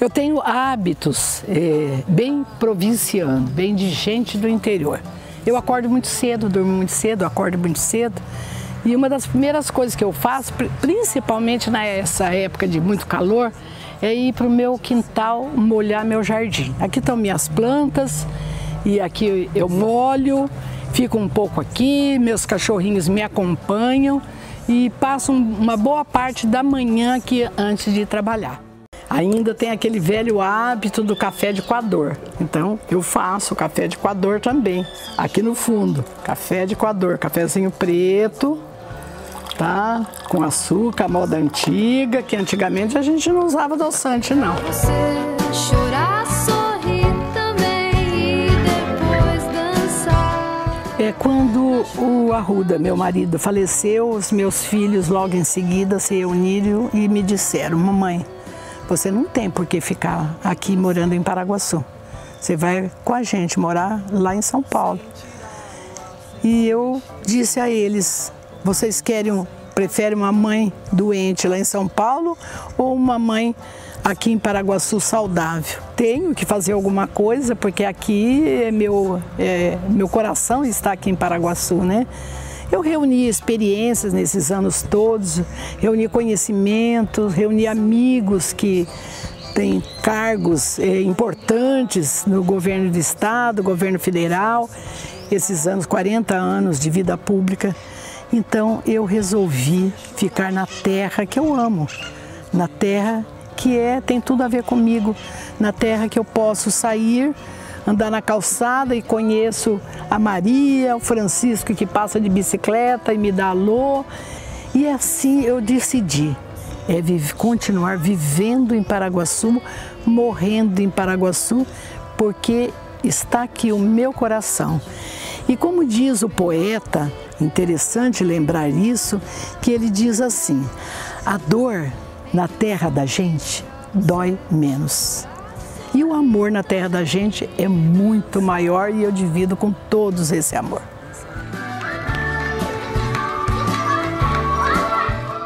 Eu tenho hábitos é, bem provincianos, bem de gente do interior. Eu acordo muito cedo, durmo muito cedo, acordo muito cedo. E uma das primeiras coisas que eu faço, principalmente nessa época de muito calor, é ir para o meu quintal molhar meu jardim. Aqui estão minhas plantas e aqui eu molho, fico um pouco aqui, meus cachorrinhos me acompanham e passo uma boa parte da manhã aqui antes de trabalhar. Ainda tem aquele velho hábito do café de coador. Então eu faço café de coador também, aqui no fundo. Café de coador, cafezinho preto, tá? Com açúcar, moda antiga, que antigamente a gente não usava adoçante não. Você chorar, É quando o Arruda, meu marido, faleceu, os meus filhos logo em seguida se reuniram e me disseram, mamãe, você não tem por que ficar aqui morando em Paraguaçu. Você vai com a gente morar lá em São Paulo. E eu disse a eles: vocês querem, preferem uma mãe doente lá em São Paulo ou uma mãe aqui em Paraguaçu saudável? Tenho que fazer alguma coisa porque aqui é meu, é, meu coração está aqui em Paraguaçu, né? Eu reuni experiências nesses anos todos, reuni conhecimentos, reuni amigos que têm cargos eh, importantes no governo do estado, governo federal, esses anos, 40 anos de vida pública. Então eu resolvi ficar na terra que eu amo, na terra que é tem tudo a ver comigo, na terra que eu posso sair andar na calçada e conheço a Maria, o Francisco que passa de bicicleta e me dá alô. E assim eu decidi é continuar vivendo em Paraguaçu, morrendo em Paraguaçu, porque está aqui o meu coração. E como diz o poeta, interessante lembrar isso, que ele diz assim: a dor na terra da gente dói menos. E o amor na terra da gente é muito maior e eu divido com todos esse amor.